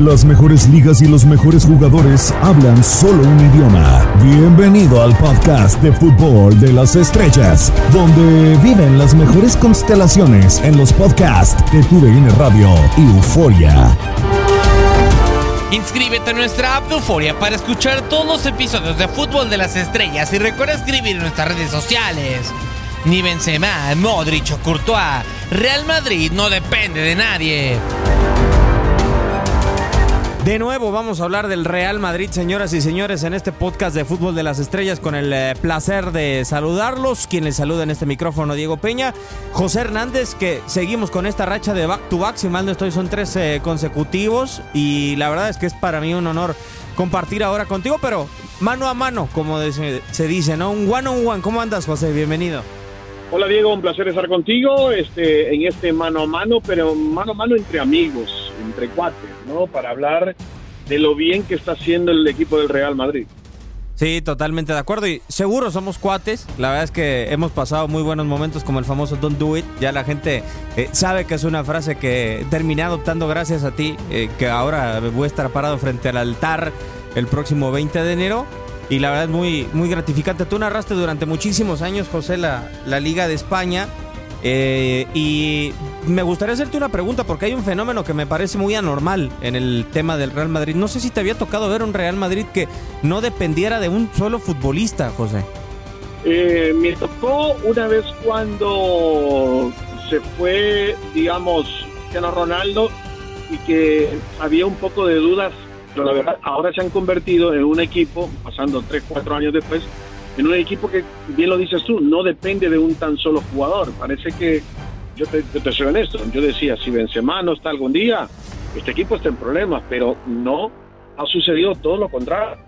Las mejores ligas y los mejores jugadores hablan solo un idioma. Bienvenido al podcast de fútbol de las estrellas, donde viven las mejores constelaciones en los podcasts de TUDN Radio y Euforia. Inscríbete a nuestra app de Euforia para escuchar todos los episodios de Fútbol de las Estrellas y recuerda escribir en nuestras redes sociales. Ni Benzema, Modric o Courtois, Real Madrid no depende de nadie. De nuevo vamos a hablar del Real Madrid, señoras y señores, en este podcast de Fútbol de las Estrellas con el eh, placer de saludarlos. Quien les saluda en este micrófono, Diego Peña, José Hernández, que seguimos con esta racha de back to back, si mal no estoy, son tres eh, consecutivos y la verdad es que es para mí un honor compartir ahora contigo, pero mano a mano, como se dice, ¿no? Un one on one. ¿Cómo andas, José? Bienvenido. Hola Diego, un placer estar contigo este, en este mano a mano, pero mano a mano entre amigos, entre cuates, ¿no? Para hablar de lo bien que está haciendo el equipo del Real Madrid. Sí, totalmente de acuerdo. Y seguro somos cuates. La verdad es que hemos pasado muy buenos momentos como el famoso Don't Do It. Ya la gente eh, sabe que es una frase que terminé adoptando gracias a ti, eh, que ahora voy a estar parado frente al altar el próximo 20 de enero y la verdad es muy, muy gratificante. Tú narraste durante muchísimos años, José, la, la Liga de España. Eh, y me gustaría hacerte una pregunta porque hay un fenómeno que me parece muy anormal en el tema del Real Madrid. No sé si te había tocado ver un Real Madrid que no dependiera de un solo futbolista, José. Eh, me tocó una vez cuando se fue, digamos, Cristiano Ronaldo y que había un poco de dudas pero la verdad ahora se han convertido en un equipo, pasando 3, 4 años después, en un equipo que, bien lo dices tú, no depende de un tan solo jugador. Parece que, yo te, te soy honesto, yo decía, si Benzema no está algún día, este equipo está en problemas, pero no ha sucedido todo lo contrario.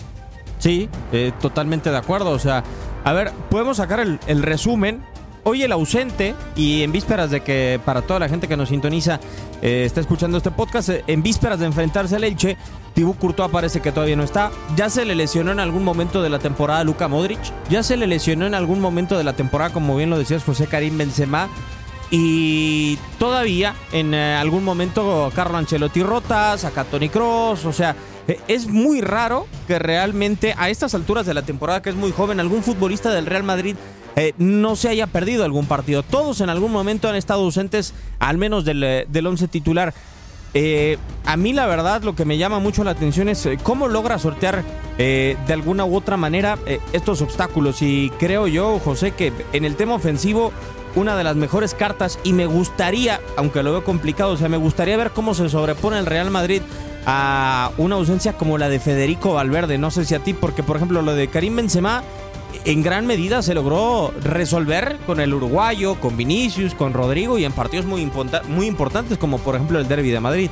Sí, eh, totalmente de acuerdo. O sea, a ver, podemos sacar el, resumen hoy el ausente y en vísperas de que para toda la gente que nos sintoniza eh, está escuchando este podcast, eh, en vísperas de enfrentarse al Elche, Thibaut Courtois parece que todavía no está. Ya se le lesionó en algún momento de la temporada Luka Modric, ya se le lesionó en algún momento de la temporada, como bien lo decías, José Karim Benzema. Y todavía en eh, algún momento Carlo Ancelotti rota, saca Tony Cross, o sea, es muy raro que realmente a estas alturas de la temporada, que es muy joven, algún futbolista del Real Madrid eh, no se haya perdido algún partido. Todos en algún momento han estado ausentes, al menos del, eh, del once titular. A mí la verdad lo que me llama mucho la atención es cómo logra sortear de alguna u otra manera estos obstáculos y creo yo, José, que en el tema ofensivo una de las mejores cartas y me gustaría, aunque lo veo complicado, o sea, me gustaría ver cómo se sobrepone el Real Madrid a una ausencia como la de Federico Valverde, no sé si a ti, porque por ejemplo lo de Karim Benzema en gran medida se logró resolver con el uruguayo, con Vinicius, con Rodrigo y en partidos muy, muy importantes como por ejemplo el Derby de Madrid.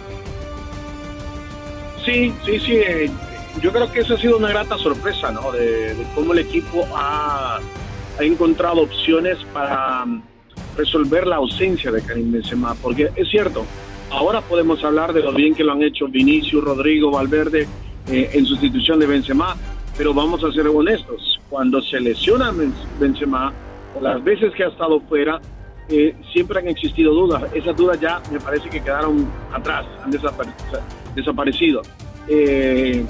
Sí, sí, sí. Eh, yo creo que esa ha sido una grata sorpresa, ¿no? De, cómo el equipo ha, encontrado opciones para resolver la ausencia de Karim Benzema, porque es cierto, ahora podemos hablar de lo bien que lo han hecho Vinicius, Rodrigo, Valverde eh, en sustitución de Benzema, pero vamos a ser honestos, cuando se lesiona Benzema, o las veces que ha estado fuera, eh, siempre han existido dudas. Esas dudas ya me parece que quedaron atrás, han desaparecido. Eh,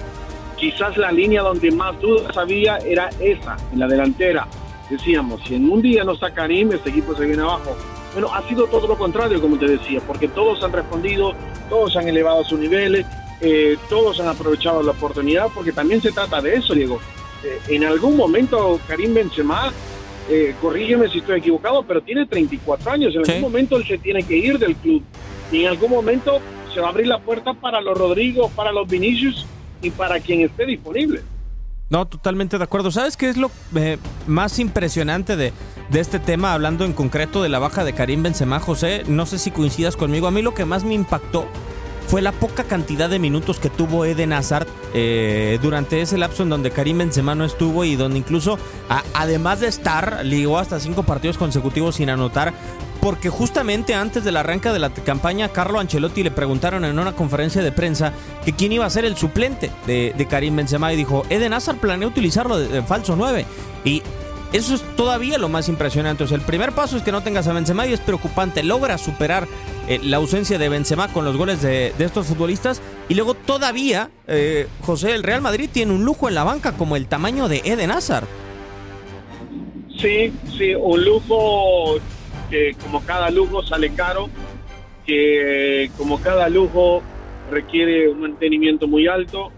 quizás la línea donde más dudas había era esa, en la delantera. Decíamos, si en un día no está Karim, este equipo se viene abajo. Bueno, ha sido todo lo contrario, como te decía, porque todos han respondido, todos han elevado sus niveles, eh, todos han aprovechado la oportunidad, porque también se trata de eso, Diego. Eh, en algún momento Karim Benzema, eh, corrígeme si estoy equivocado, pero tiene 34 años, en algún momento él se tiene que ir del club, y en algún momento se va a abrir la puerta para los Rodrigo, para los Vinicius y para quien esté disponible. No, totalmente de acuerdo. ¿Sabes qué es lo eh, más impresionante de, de, este tema, hablando en concreto de la baja de Karim Benzema, José? No sé si coincidas conmigo. A mí lo que más me impactó fue la poca cantidad de minutos que tuvo Eden Hazard eh, durante ese lapso en donde Karim Benzema no estuvo y donde incluso, además de estar, ligó hasta cinco partidos consecutivos sin anotar, porque justamente antes del arranque de la campaña, Carlo Ancelotti le preguntaron en una conferencia de prensa que quién iba a ser el suplente de, Karim Benzema y dijo, Eden Hazard planea utilizarlo de falso 9 y eso es todavía lo más impresionante. O sea, el primer paso es que no tengas a Benzema y es preocupante. Logra superar eh, la ausencia de Benzema con los goles de, estos futbolistas. Y luego todavía, eh, José, el Real Madrid tiene un lujo en la banca como el tamaño de Eden Hazard. Sí, sí, un lujo que como cada lujo sale caro, que como cada lujo requiere un mantenimiento muy alto,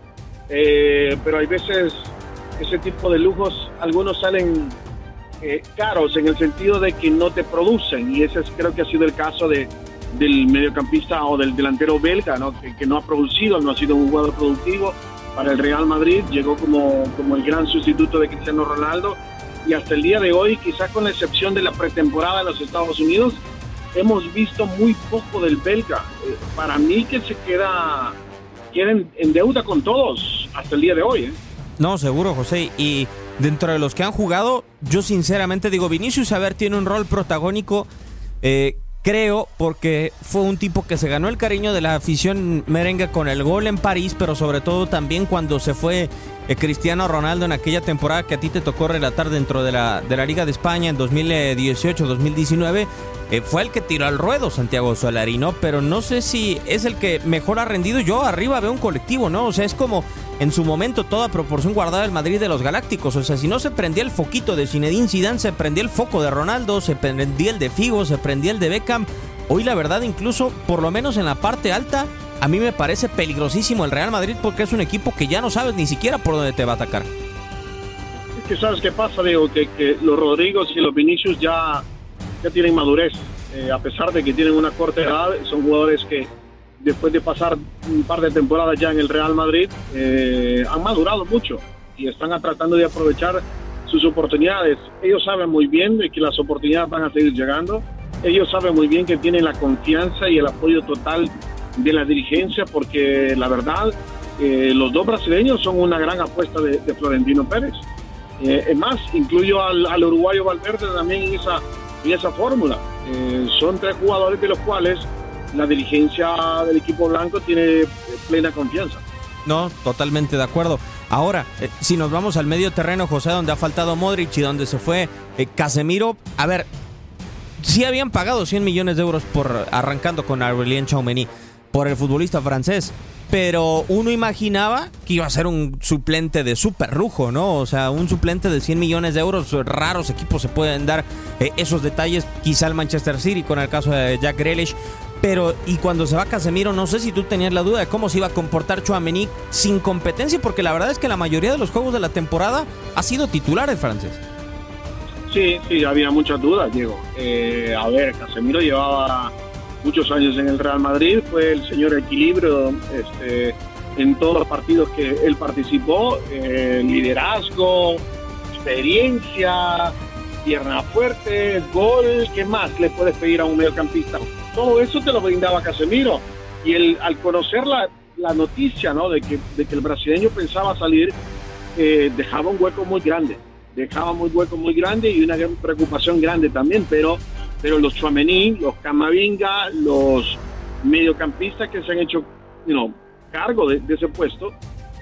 eh, pero hay veces ese tipo de lujos, algunos salen eh, caros en el sentido de que no te producen y ese creo que ha sido el caso de, del mediocampista o del delantero belga, ¿no? Que, no ha producido, no ha sido un jugador productivo para el Real Madrid, llegó como, como el gran sustituto de Cristiano Ronaldo y hasta el día de hoy, quizás con la excepción de la pretemporada de los Estados Unidos, hemos visto muy poco del belga. Eh, para mí que se queda, queda en, deuda con todos hasta el día de hoy. ¿eh? No, seguro, José. Y dentro de los que han jugado, yo sinceramente digo, Vinicius Saber tiene un rol protagónico, eh, creo, porque fue un tipo que se ganó el cariño de la afición merengue con el gol en París, pero sobre todo también cuando se fue eh, Cristiano Ronaldo en aquella temporada que a ti te tocó relatar dentro de la, de la Liga de España en 2018-2019. Eh, fue el que tiró al ruedo Santiago Solari, ¿no? Pero no sé si es el que mejor ha rendido. Yo arriba veo un colectivo, ¿no? O sea, es como en su momento toda proporción guardada el Madrid de los Galácticos. O sea, si no se prendía el foquito de Zinedine Zidane, se prendía el foco de Ronaldo, se prendía el de Figo, se prendía el de Beckham. Hoy la verdad incluso, por lo menos en la parte alta, a mí me parece peligrosísimo el Real Madrid porque es un equipo que ya no sabes ni siquiera por dónde te va a atacar. Es que sabes qué pasa, Diego, que, que los Rodrigos y los Vinicius ya, ya tienen madurez. Eh, a pesar de que tienen una corta edad, son jugadores que después de pasar un par de temporadas ya en el Real Madrid, eh, han madurado mucho y están tratando de aprovechar sus oportunidades. Ellos saben muy bien de que las oportunidades van a seguir llegando. Ellos saben muy bien que tienen la confianza y el apoyo total de la dirigencia porque la verdad eh, los dos brasileños son una gran apuesta de, Florentino Pérez. Eh, es más, incluyo al, uruguayo Valverde también en esa, en esa fórmula. Eh, son tres jugadores de los cuales la dirigencia del equipo blanco tiene plena confianza. No, totalmente de acuerdo. Ahora, si nos vamos al medio terreno, José, donde ha faltado Modric y donde se fue Casemiro, a ver, sí habían pagado 100 millones de euros por arrancando con Aurelien Chaumeny por el futbolista francés. Pero uno imaginaba que iba a ser un suplente de super lujo, ¿no? O sea, un suplente de 100 millones de euros. Raros equipos se pueden dar eh, esos detalles. Quizá el Manchester City con el caso de Jack Grealish. Pero, y cuando se va Casemiro, no sé si tú tenías la duda de cómo se iba a comportar Chouameni sin competencia, porque la verdad es que la mayoría de los juegos de la temporada ha sido titular el francés. Sí, sí, había muchas dudas, Diego. Eh, a ver, Casemiro llevaba muchos años en el Real Madrid, fue el señor equilibrio este, en todos los partidos que él participó, eh, liderazgo, experiencia, pierna fuerte, gol, ¿qué más le puedes pedir a un mediocampista? Todo eso te lo brindaba Casemiro. Y él, al conocer la, la noticia ¿no? de, que, de que el brasileño pensaba salir, eh, dejaba un hueco muy grande, dejaba un hueco muy grande y una preocupación grande también, pero pero los Chuamení, los Camavinga, los mediocampistas que se han hecho cargo de, ese puesto,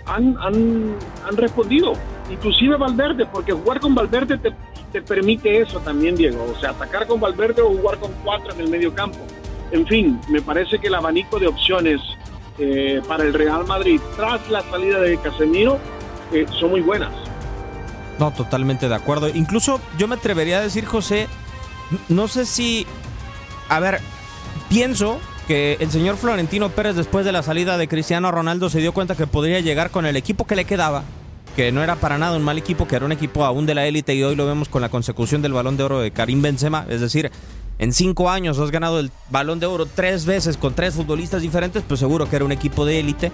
han, han, han, respondido. Inclusive Valverde, porque jugar con Valverde te, te, permite eso también, Diego. O sea, atacar con Valverde o jugar con cuatro en el medio campo. En fin, me parece que el abanico de opciones eh, para el Real Madrid tras la salida de Casemiro eh, son muy buenas. No, totalmente de acuerdo. Incluso yo me atrevería a decir, José, no sé si. A ver, pienso que el señor Florentino Pérez, después de la salida de Cristiano Ronaldo, se dio cuenta que podría llegar con el equipo que le quedaba. Que no era para nada un mal equipo, que era un equipo aún de la élite y hoy lo vemos con la consecución del balón de oro de Karim Benzema. Es decir, en cinco años has ganado el balón de oro tres veces con tres futbolistas diferentes, pues seguro que era un equipo de élite.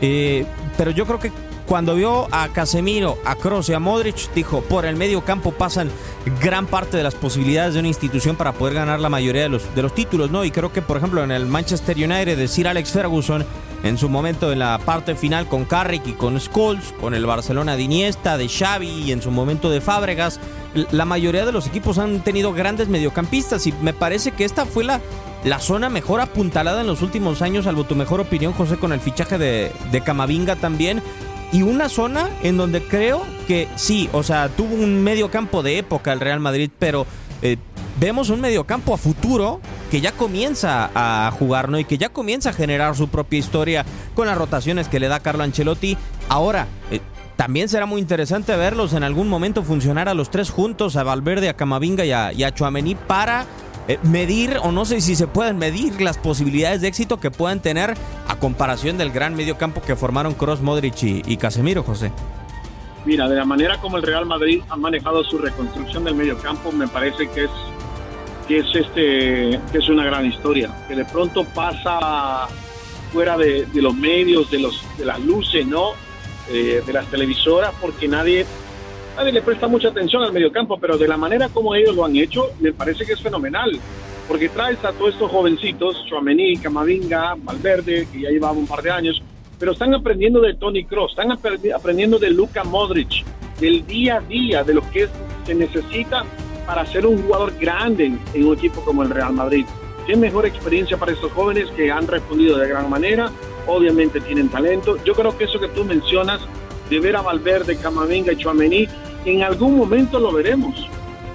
Eh, pero yo creo que cuando vio a Casemiro, a Kroos y a Modric, dijo, por el medio campo pasan gran parte de las posibilidades de una institución para poder ganar la mayoría de los, de los títulos, ¿no? Y creo que, por ejemplo, en el Manchester United, decir Alex Ferguson en su momento en la parte final con Carrick y con Scholes, con el Barcelona de Iniesta, de Xavi y en su momento de Fábregas, la mayoría de los equipos han tenido grandes mediocampistas y me parece que esta fue la, la zona mejor apuntalada en los últimos años, salvo tu mejor opinión, José, con el fichaje de, de Camavinga también. Y una zona en donde creo que sí, o sea, tuvo un medio campo de época el Real Madrid, pero eh, vemos un mediocampo a futuro que ya comienza a jugar, ¿no? Y que ya comienza a generar su propia historia con las rotaciones que le da Carlo Ancelotti. Ahora, eh, también será muy interesante verlos en algún momento funcionar a los tres juntos, a Valverde, a Camavinga y a, y a Chuamení para medir, o no sé si se pueden medir las posibilidades de éxito que puedan tener a comparación del gran medio campo que formaron Cross, Modric y, Casemiro, José. Mira, de la manera como el Real Madrid ha manejado su reconstrucción del medio campo, me parece que es que es este que es una gran historia que de pronto pasa fuera de, los medios de los de las luces no eh, de las televisoras porque nadie nadie le presta mucha atención al mediocampo, pero de la manera como ellos lo han hecho, me parece que es fenomenal. Porque traes a todos estos jovencitos, Chuamení, Camavinga, Valverde, que ya llevaba un par de años, pero están aprendiendo de Tony Cross, están aprendiendo de Luka Modric, del día a día, de lo que se necesita para ser un jugador grande en, un equipo como el Real Madrid. Qué mejor experiencia para estos jóvenes que han respondido de gran manera, obviamente tienen talento. Yo creo que eso que tú mencionas de ver a Valverde, Camavinga y Chuamení en algún momento lo veremos,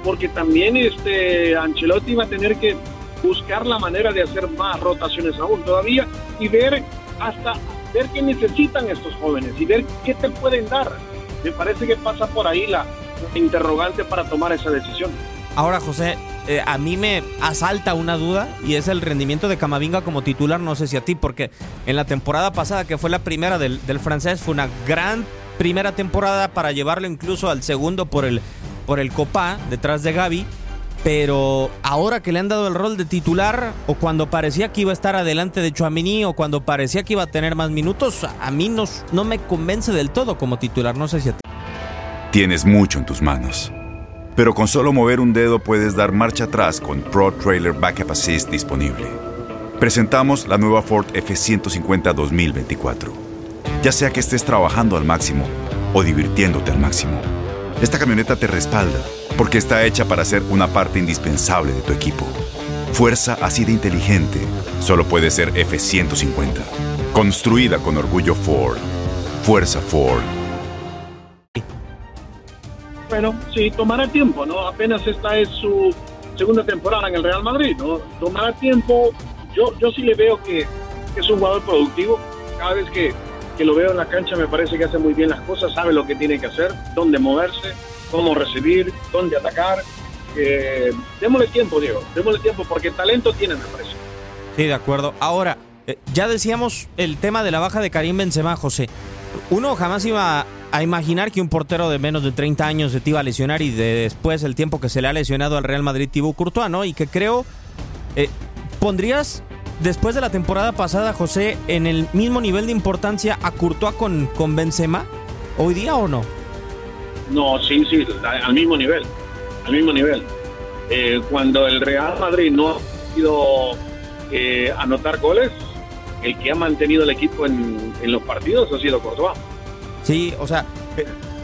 porque también este Ancelotti va a tener que buscar la manera de hacer más rotaciones aún todavía y ver hasta ver qué necesitan estos jóvenes y ver qué te pueden dar. Me parece que pasa por ahí la interrogante para tomar esa decisión. Ahora, José, eh, a mí me asalta una duda y es el rendimiento de Camavinga como titular, no sé si a ti, porque en la temporada pasada, que fue la primera del, del francés, fue una gran primera temporada para llevarlo incluso al segundo por el, por el Copa, detrás de Gaby. Pero ahora que le han dado el rol de titular, o cuando parecía que iba a estar adelante de Chuamini, o cuando parecía que iba a tener más minutos, a mí no, no me convence del todo como titular. No sé si a ti. Tienes mucho en tus manos. Pero con solo mover un dedo puedes dar marcha atrás con Pro Trailer Backup Assist disponible. Presentamos la nueva Ford F150 2024 ya sea que estés trabajando al máximo o divirtiéndote al máximo. Esta camioneta te respalda porque está hecha para ser una parte indispensable de tu equipo. Fuerza así de inteligente solo puede ser F-150. Construida con orgullo Ford. Fuerza Ford. Bueno, sí, tomará tiempo, ¿no? Apenas esta es su segunda temporada en el Real Madrid, ¿no? Tomará tiempo. Yo, yo sí le veo que es un jugador productivo. Cada vez que que lo veo en la cancha me parece que hace muy bien las cosas, sabe lo que tiene que hacer, dónde moverse, cómo recibir, dónde atacar. Eh, démosle tiempo, Diego, démosle tiempo, porque talento tiene, me parece. Sí, de acuerdo. Ahora, eh, ya decíamos el tema de la baja de Karim Benzema, José. Uno jamás iba a imaginar que un portero de menos de 30 años se te iba a lesionar y de después el tiempo que se le ha lesionado al Real Madrid Thibaut Courtois, ¿no? Y que creo, eh, ¿pondrías después de la temporada pasada, José, en el mismo nivel de importancia a Courtois con, con Benzema? ¿Hoy día o no? No, sí, sí, al mismo nivel. Al mismo nivel. Eh, cuando el Real Madrid no ha podido eh, anotar goles, el que ha mantenido el equipo en, los partidos ha sido Courtois. Sí, o sea,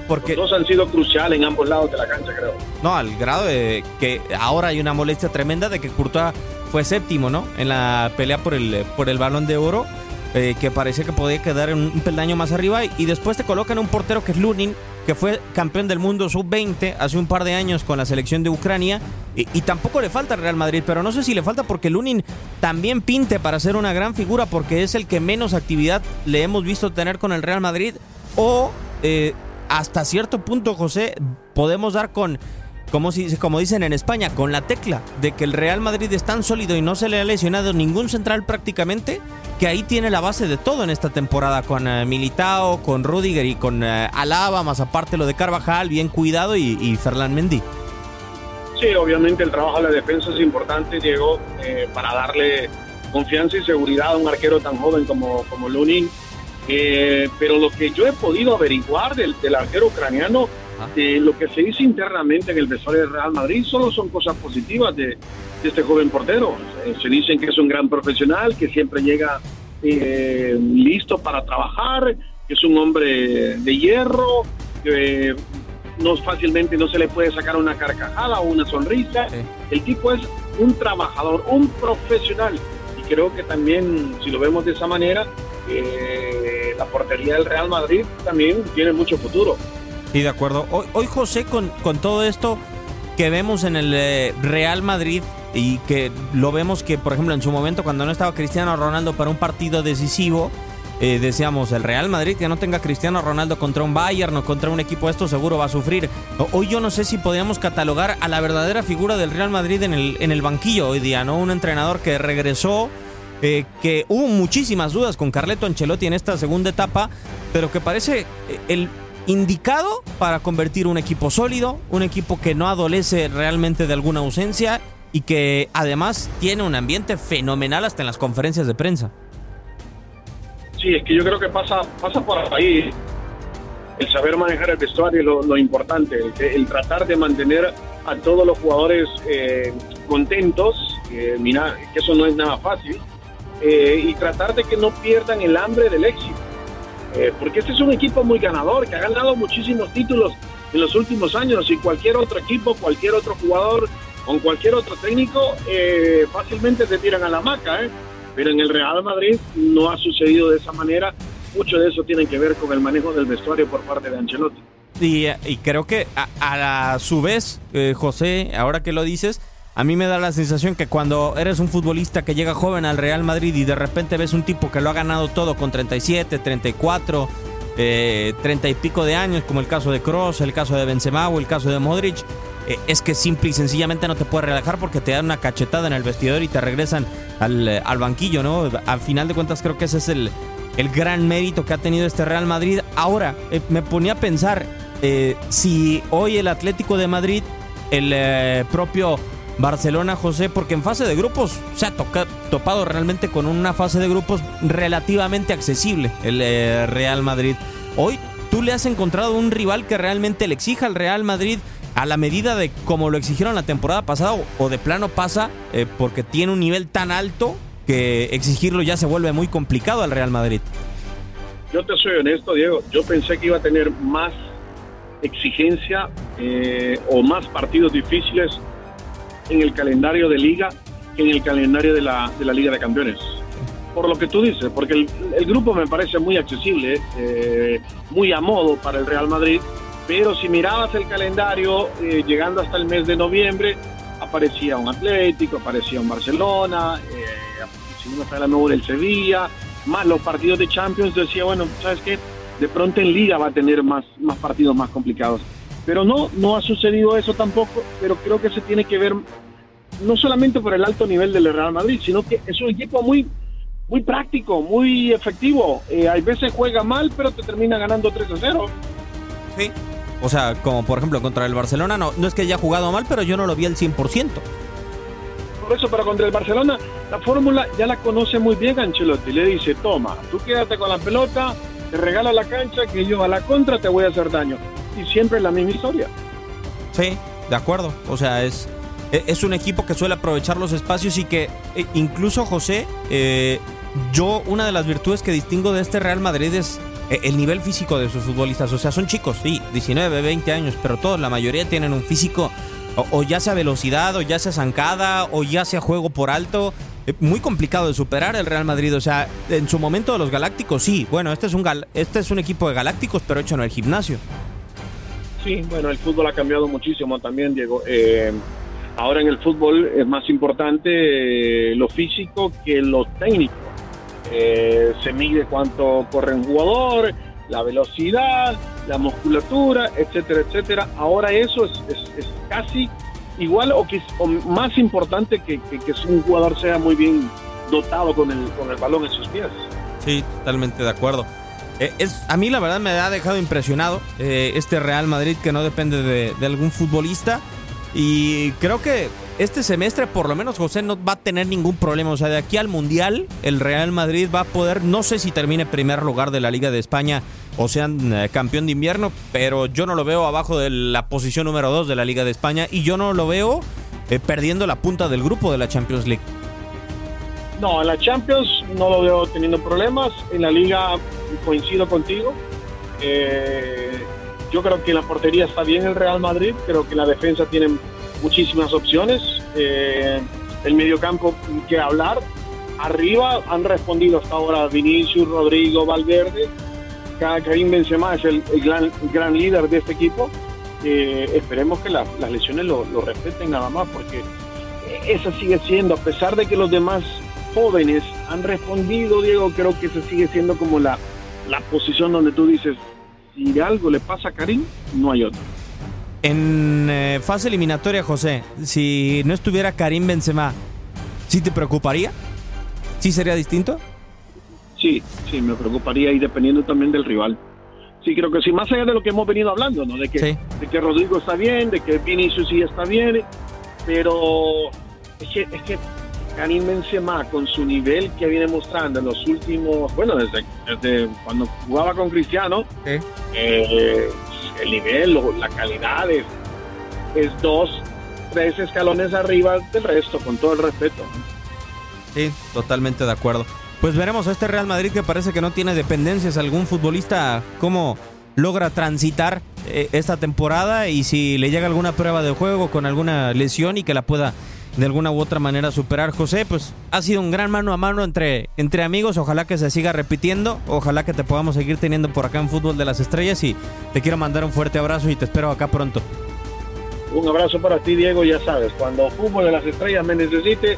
porque... Los dos han sido cruciales en ambos lados de la cancha, creo. No, al grado de que ahora hay una molestia tremenda de que Courtois fue séptimo, ¿no? En la pelea por el, por el balón de oro, eh, que parecía que podía quedar en un peldaño más arriba. Y después te colocan un portero que es Lunin, que fue campeón del mundo sub-20 hace un par de años con la selección de Ucrania. Y, tampoco le falta al Real Madrid, pero no sé si le falta porque Lunin también pinte para ser una gran figura, porque es el que menos actividad le hemos visto tener con el Real Madrid. O eh, hasta cierto punto, José, podemos dar con como, si, como dicen en España, con la tecla de que el Real Madrid es tan sólido y no se le ha lesionado ningún central prácticamente, que ahí tiene la base de todo en esta temporada, con eh, Militao, con Rudiger y con eh, Alaba, más aparte lo de Carvajal, bien cuidado, y, y Ferland Mendy. Sí, obviamente el trabajo de la defensa es importante, Diego, eh, para darle confianza y seguridad a un arquero tan joven como, como Lunin. Eh, pero lo que yo he podido averiguar del, del arquero ucraniano, eh, lo que se dice internamente en el vestuario del Real Madrid, solo son cosas positivas de, de este joven portero. Eh, se dicen que es un gran profesional, que siempre llega eh, listo para trabajar, que es un hombre de hierro, que no fácilmente no se le puede sacar una carcajada o una sonrisa. El tipo es un trabajador, un profesional. Y creo que también, si lo vemos de esa manera, la portería del Real Madrid también tiene mucho futuro. Sí, de acuerdo. Hoy, hoy José, con, con todo esto que vemos en el eh, Real Madrid y que lo vemos que, por ejemplo, en su momento cuando no estaba Cristiano Ronaldo para un partido decisivo, eh, decíamos, el Real Madrid que no tenga Cristiano Ronaldo contra un Bayern o contra un equipo esto seguro va a sufrir. Hoy yo no sé si podríamos catalogar a la verdadera figura del Real Madrid en el, en el banquillo hoy día, ¿no? Un entrenador que regresó, eh, que hubo muchísimas dudas con Carleto Ancelotti en esta segunda etapa, pero que parece eh, el indicado para convertir un equipo sólido, un equipo que no adolece realmente de alguna ausencia y que además tiene un ambiente fenomenal hasta en las conferencias de prensa. Sí, es que yo creo que pasa, pasa por ahí el saber manejar el vestuario, lo, lo importante, el, tratar de mantener a todos los jugadores eh, contentos, eh, que eso no es nada fácil, eh, y tratar de que no pierdan el hambre del éxito. Eh, porque este es un equipo muy ganador, que ha ganado muchísimos títulos en los últimos años y cualquier otro equipo, cualquier otro jugador con cualquier otro técnico eh, fácilmente se tiran a la maca, ¿eh? pero en el Real Madrid no ha sucedido de esa manera. Mucho de eso tiene que ver con el manejo del vestuario por parte de Ancelotti. Y, y creo que a, su vez, eh, José, ahora que lo dices, a mí me da la sensación que cuando eres un futbolista que llega joven al Real Madrid y de repente ves un tipo que lo ha ganado todo con 37, 34, eh, 30 y pico de años, como el caso de Cross, el caso de Benzema o el caso de Modric, eh, es que simple y sencillamente no te puedes relajar porque te dan una cachetada en el vestidor y te regresan al, al banquillo, ¿no? Al final de cuentas creo que ese es el, el gran mérito que ha tenido este Real Madrid. Ahora, eh, me ponía a pensar eh, si hoy el Atlético de Madrid, el eh, propio Barcelona, José, porque en fase de grupos se ha toca, topado realmente con una fase de grupos relativamente accesible el eh, Real Madrid. Hoy tú le has encontrado un rival que realmente le exija al Real Madrid a la medida de como lo exigieron la temporada pasada o, de plano pasa eh, porque tiene un nivel tan alto que exigirlo ya se vuelve muy complicado al Real Madrid. Yo te soy honesto, Diego. Yo pensé que iba a tener más exigencia eh, o más partidos difíciles en el calendario de liga que en el calendario de la, de la Liga de Campeones. Por lo que tú dices, porque el, grupo me parece muy accesible, eh, muy a modo para el Real Madrid, pero si mirabas el calendario eh, llegando hasta el mes de noviembre, aparecía un Atlético, aparecía un Barcelona, eh, si no me falla la memoria el Sevilla, más los partidos de Champions, decía, bueno, ¿sabes qué? De pronto en Liga va a tener más, más partidos más complicados. Pero no, no ha sucedido eso tampoco, pero creo que se tiene que ver no solamente por el alto nivel del Real Madrid, sino que es un equipo muy, muy práctico, muy efectivo. Eh, hay veces juega mal, pero te termina ganando 3 a 0. Sí. O sea, como por ejemplo contra el Barcelona, no, no es que haya jugado mal, pero yo no lo vi al 100%. Por eso, pero contra el Barcelona, la fórmula ya la conoce muy bien Ancelotti. Le dice, toma, tú quédate con la pelota, te regala la cancha, que yo a la contra te voy a hacer daño. Y siempre la misma historia. Sí, de acuerdo. O sea, es, es un equipo que suele aprovechar los espacios y que eh, incluso José, eh, yo una de las virtudes que distingo de este Real Madrid es eh, el nivel físico de sus futbolistas. O sea, son chicos, sí, 19, 20 años, pero todos, la mayoría tienen un físico o, ya sea velocidad, o ya sea zancada, o ya sea juego por alto. Muy complicado de superar el Real Madrid. O sea, en su momento de los Galácticos, sí. Bueno, este es un, gal este es un equipo de Galácticos, pero hecho en el gimnasio. Sí, bueno, el fútbol ha cambiado muchísimo también, Diego. Eh, ahora en el fútbol es más importante eh, lo físico que lo técnico. Eh, se mide cuánto corre un jugador, la velocidad, la musculatura, etcétera, etcétera. Ahora eso es, es, casi igual o, que, o más importante que, que, que, un jugador sea muy bien dotado con el, con el balón en sus pies. Sí, totalmente de acuerdo. Eh, es, a mí la verdad me ha dejado impresionado eh, este Real Madrid que no depende de, algún futbolista y creo que este semestre por lo menos José no va a tener ningún problema. O sea, de aquí al Mundial, el Real Madrid va a poder, no sé si termine primer lugar de la Liga de España o sean eh, campeón de invierno, pero yo no lo veo abajo de la posición número 2 de la Liga de España y yo no lo veo perdiendo la punta del grupo de la Champions League. No, en la Champions no lo veo teniendo problemas. En la Liga coincido contigo. Eh, yo creo que la portería está bien el Real Madrid. Creo que la defensa tiene muchísimas opciones. Eh, el mediocampo, que hablar. Arriba han respondido hasta ahora Vinicius, Rodrigo, Valverde. Karim Benzema es el, gran, gran líder de este equipo. Eh, esperemos que las lesiones lo, lo respeten nada más, porque esa sigue siendo, a pesar de que los demás jóvenes han respondido, Diego, creo que esa sigue siendo como la, la posición donde tú dices, si algo le pasa a Karim, no hay otro. En eh, fase eliminatoria, José, si no estuviera Karim Benzema, ¿sí te preocuparía? ¿Sí sería distinto? Sí, sí, me preocuparía y dependiendo también del rival. Sí, creo que sí, más allá de lo que hemos venido hablando, ¿no? De que, de que Rodrigo está bien, de que Vinicius sí está bien, pero es que, es que Karim Benzema con su nivel que viene mostrando en los últimos, bueno, desde, desde cuando jugaba con Cristiano, eh, el nivel, la calidad es, es, dos, tres escalones arriba del resto, con todo el respeto. Sí, totalmente de acuerdo. Pues veremos a este Real Madrid que parece que no tiene dependencias. Algún futbolista, cómo logra transitar eh, esta temporada y si le llega alguna prueba de juego con alguna lesión y que la pueda de alguna u otra manera superar. José, pues ha sido un gran mano a mano entre, entre amigos. Ojalá que se siga repitiendo. Ojalá que te podamos seguir teniendo por acá en Fútbol de las Estrellas. Y te quiero mandar un fuerte abrazo y te espero acá pronto. Un abrazo para ti, Diego. Ya sabes, cuando Fútbol de las Estrellas me necesite,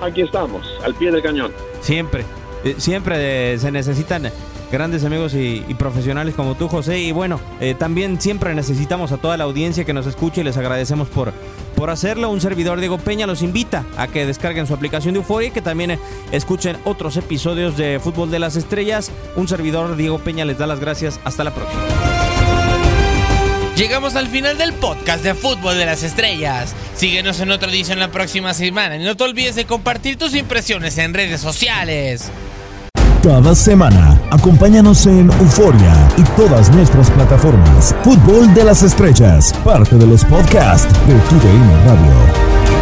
aquí estamos, al pie del cañón. Siempre, eh, siempre se necesitan grandes amigos y, profesionales como tú, José. Y bueno, eh, también siempre necesitamos a toda la audiencia que nos escuche y les agradecemos por, por hacerlo. Un servidor Diego Peña los invita a que descarguen su aplicación de Euforia y que también escuchen otros episodios de Fútbol de las Estrellas. Un servidor Diego Peña les da las gracias. Hasta la próxima. Llegamos al final del podcast de Fútbol de las Estrellas. Síguenos en otra edición la próxima semana y no te olvides de compartir tus impresiones en redes sociales. Cada semana, acompáñanos en Euforia y todas nuestras plataformas. Fútbol de las Estrellas, parte de los podcasts de TUDN Radio.